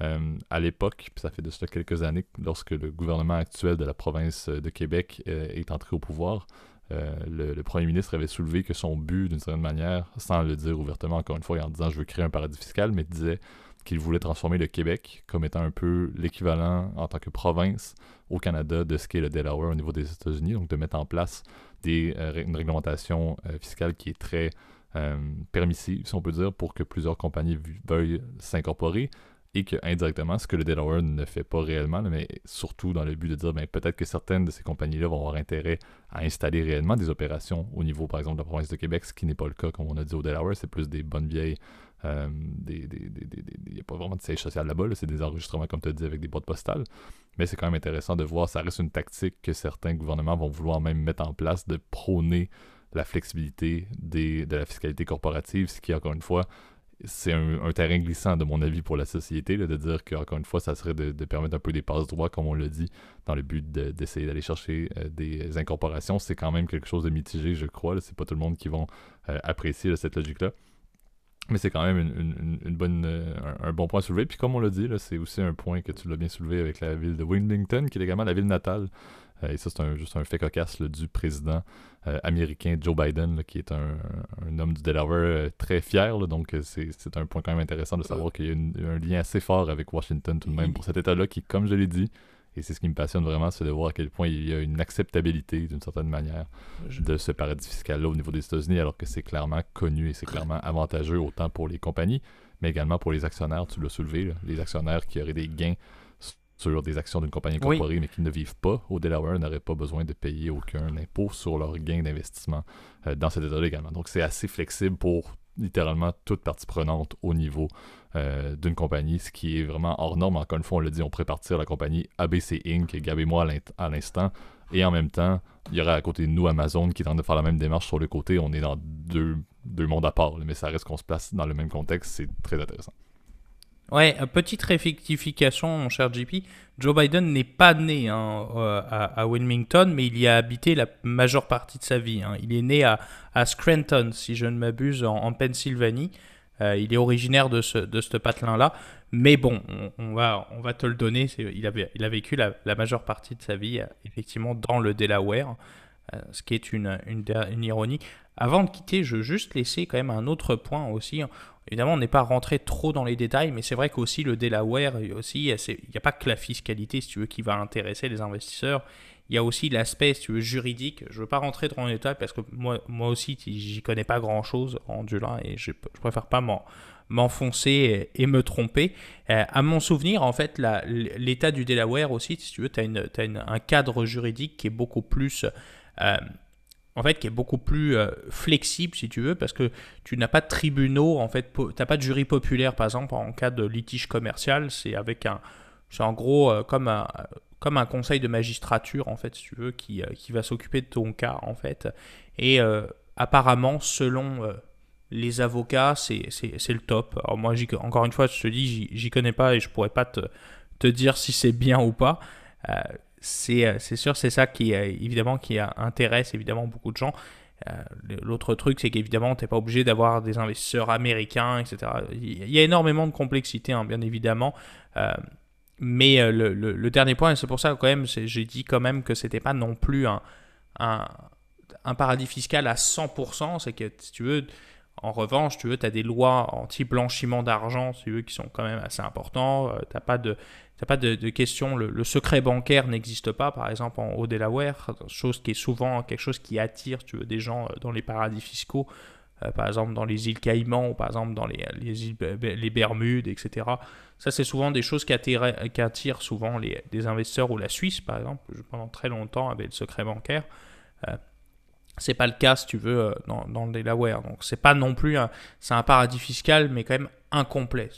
euh, à l'époque, ça fait de cela quelques années, lorsque le gouvernement actuel de la province de Québec euh, est entré au pouvoir, euh, le, premier ministre avait soulevé que son but, d'une certaine manière, sans le dire ouvertement encore une fois, en disant je veux créer un paradis fiscal, mais disait qu'il voulait transformer le Québec comme étant un peu l'équivalent en tant que province au Canada de ce qu'est le Delaware au niveau des États-Unis, donc de mettre en place euh, une réglementation euh, fiscale qui est très euh, permissive, si on peut dire, pour que plusieurs compagnies veuillent s'incorporer et que indirectement, ce que le Delaware ne fait pas réellement, mais surtout dans le but de dire ben, peut-être que certaines de ces compagnies-là vont avoir intérêt à installer réellement des opérations au niveau, par exemple, de la province de Québec, ce qui n'est pas le cas, comme on a dit au Delaware, c'est plus des bonnes vieilles. Euh, il n'y a pas vraiment de siège social là-bas, c'est des enregistrements, comme tu as dit, avec des boîtes postales. Mais c'est quand même intéressant de voir, ça reste une tactique que certains gouvernements vont vouloir même mettre en place de prôner la flexibilité des, de la fiscalité corporative, ce qui, encore une fois, c'est un, terrain glissant, de mon avis, pour la société, de dire qu'encore une fois, ça serait de, permettre un peu des passes droits, comme on l'a dit, dans le but d'essayer d'aller chercher euh, des incorporations. C'est quand même quelque chose de mitigé, je crois. C'est pas tout le monde qui va euh, apprécier cette logique-là. Mais c'est quand même une, bonne, euh, un, bon point à soulever. Puis comme on l'a dit, c'est aussi un point que tu l'as bien soulevé avec la ville de Wilmington, qui est également la ville natale euh, et ça, c'est juste un fait cocasse du président américain Joe Biden, qui est un, homme du Delaware euh, très fier. donc, c'est un point quand même intéressant de savoir qu'il y a un lien assez fort avec Washington tout de même pour cet État-là qui, comme je l'ai dit, et c'est ce qui me passionne vraiment, c'est de voir à quel point il y a une acceptabilité, d'une certaine manière, de ce paradis fiscal-là au niveau des États-Unis, alors que c'est clairement connu et c'est clairement avantageux autant pour les compagnies, mais également pour les actionnaires. Tu l'as soulevé, les actionnaires qui auraient des gains sur des actions d'une compagnie incorporée, mais qui ne vivent pas au Delaware n'auraient pas besoin de payer aucun impôt sur leurs gains d'investissement euh, dans cet État également. Donc c'est assez flexible pour littéralement toute partie prenante au niveau euh, d'une compagnie, ce qui est vraiment hors norme. Encore une fois, on le dit, on pourrait partir la compagnie ABC Inc., Gab moi à l'instant, et en même temps, il y aurait à côté de nous Amazon qui tente de faire la même démarche sur le côté. On est dans deux, deux mondes à part, mais ça reste qu'on se place dans le même contexte. C'est très intéressant. Ouais, petite rectification, mon cher JP. Joe Biden n'est pas né hein, euh, à, Wilmington, mais il y a habité la majeure partie de sa vie. Hein. Il est né à, Scranton, si je ne m'abuse, en, Pennsylvanie. Euh, il est originaire de ce, de ce patelin-là. Mais bon, on, va, on va te le donner. Il, a vécu la, majeure partie de sa vie, euh, effectivement, dans le Delaware, ce qui est une, une, une, ironie. Avant de quitter, je veux juste laisser quand même un autre point aussi. Évidemment, on n'est pas rentré trop dans les détails, mais c'est vrai qu'aussi le Delaware, aussi, il n'y a pas que la fiscalité, si tu veux, qui va intéresser les investisseurs. Il y a aussi l'aspect, si tu veux, juridique. Je ne veux pas rentrer dans les détails parce que moi, moi aussi, j'y connais pas grand-chose en là et je, je préfère pas m'enfoncer et, me tromper. Euh, à mon souvenir, en fait, l'État du Delaware aussi, si tu veux, tu as, un cadre juridique qui est beaucoup plus... Euh, en fait, qui est beaucoup plus euh, flexible, si tu veux, parce que tu n'as pas de tribunaux, en fait, tu n'as pas de jury populaire, par exemple, en cas de litige commercial, c'est avec un, c'est en gros euh, comme un, comme un conseil de magistrature, en fait, si tu veux, qui, euh, qui va s'occuper de ton cas, en fait. Et apparemment, selon les avocats, c'est, le top. Alors moi, encore une fois, je te dis, j'y, connais pas et je pourrais pas te, te dire si c'est bien ou pas. C'est sûr, c'est ça qui, évidemment, qui intéresse évidemment beaucoup de gens. Euh, l'autre truc, c'est qu'évidemment, tu n'es pas obligé d'avoir des investisseurs américains, etc. Il y a énormément de complexité, hein, bien évidemment. Euh, mais le, dernier point, c'est pour ça quand même, j'ai dit quand même que c'était pas non plus un, un, paradis fiscal à 100%. C'est que, si tu veux, en revanche, tu veux, tu as des lois anti-blanchiment d'argent, tu veux, qui sont quand même assez importants. tu n'as pas de pas de, question, le, secret bancaire n'existe pas, par exemple, en, au Delaware, chose qui est souvent quelque chose qui attire tu veux, des gens euh, dans les paradis fiscaux, euh, par exemple dans les îles Caïmans ou par exemple dans les, les, îles, les Bermudes, etc. Ça, c'est souvent des choses qui attirent, qui attirent souvent les, des investisseurs ou la Suisse, par exemple, pendant très longtemps avait le secret bancaire. Euh, c'est pas le cas, si tu veux, dans, dans le Delaware. Donc, c'est pas non plus c'est un paradis fiscal, mais quand même incomplet.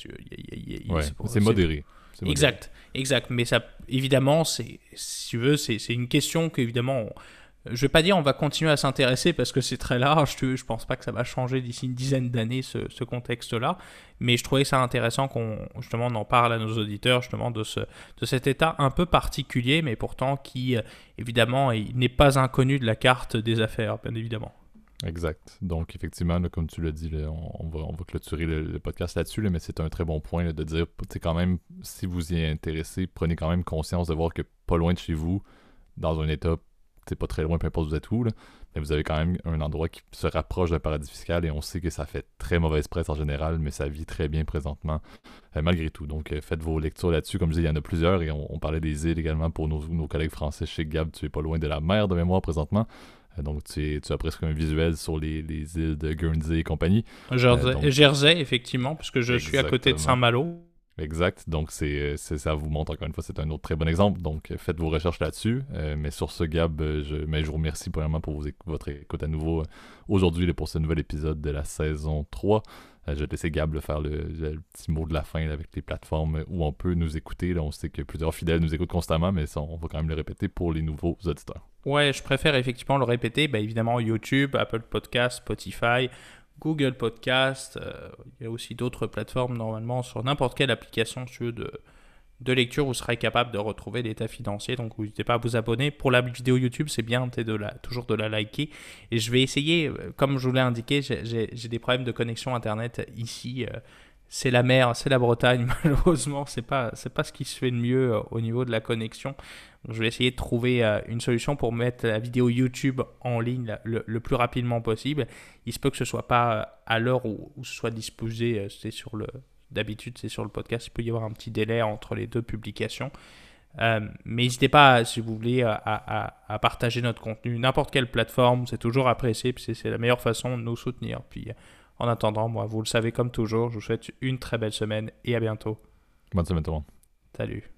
c'est modéré. Exact, exact. Mais ça, évidemment, c'est, si tu veux, c'est, une question qu'évidemment, je vais pas dire on va continuer à s'intéresser parce que c'est très large. Je, je pense pas que ça va changer d'ici une dizaine d'années ce, contexte-là. Mais je trouvais ça intéressant qu'on justement en parle à nos auditeurs justement de ce de cet état un peu particulier, mais pourtant qui évidemment n'est pas inconnu de la carte des affaires, bien évidemment. Exact. Donc, effectivement, comme tu l'as dit, on, va, clôturer le, podcast là-dessus, mais c'est un très bon point de dire, quand même, si vous y êtes intéressé, prenez quand même conscience de voir que pas loin de chez vous, dans un état c'est pas très loin, peu importe où vous êtes où, mais vous avez quand même un endroit qui se rapproche d'un paradis fiscal et on sait que ça fait très mauvaise presse en général, mais ça vit très bien présentement, euh, malgré tout. Donc, euh, faites vos lectures là-dessus. Comme je disais, il y en a plusieurs et on, parlait des îles également pour nos, nos, collègues français chez Gab. Tu es pas loin de la mer de mémoire présentement. Donc, tu, as presque un visuel sur les, îles de Guernsey et compagnie. Jersey, effectivement, puisque je suis à côté de Saint-Malo. Exact. Donc, c'est, ça vous montre encore une fois, c'est un autre très bon exemple. Donc, faites vos recherches là-dessus. Euh, mais sur ce, Gab, je, mais je vous remercie premièrement pour votre écoute à nouveau euh, aujourd'hui pour ce nouvel épisode de la saison 3. Euh, je vais laisser Gab faire le, petit mot de la fin avec les plateformes où on peut nous écouter. Là, on sait que plusieurs fidèles nous écoutent constamment, mais on va quand même le répéter pour les nouveaux auditeurs. Ouais, je préfère effectivement le répéter. Bah, évidemment, YouTube, Apple Podcast, Spotify. Google Podcast, euh, il y a aussi d'autres plateformes normalement sur n'importe quelle application de, de lecture, vous serez capable de retrouver l'état financier. Donc n'hésitez pas à vous abonner. Pour la vidéo YouTube, c'est bien de toujours de la liker. Et je vais essayer, euh, comme je vous l'ai indiqué, j'ai des problèmes de connexion Internet ici. Euh, c'est la mer, c'est la Bretagne, (laughs) malheureusement, c'est pas, c'est pas ce qui se fait de mieux au niveau de la connexion. Je vais essayer de trouver euh, une solution pour mettre la vidéo YouTube en ligne le, plus rapidement possible. Il se peut que ce soit pas euh, à l'heure où, ce soit disposé. Euh, c'est sur le d'habitude c'est sur le podcast. Il peut y avoir un petit délai entre les deux publications. mais n'hésitez pas, si vous voulez, à, partager notre contenu. N'importe quelle plateforme, c'est toujours apprécié. C'est la meilleure façon de nous soutenir. Puis en attendant, moi, vous le savez comme toujours, je vous souhaite une très belle semaine et à bientôt. Bonne semaine tout le monde. Salut.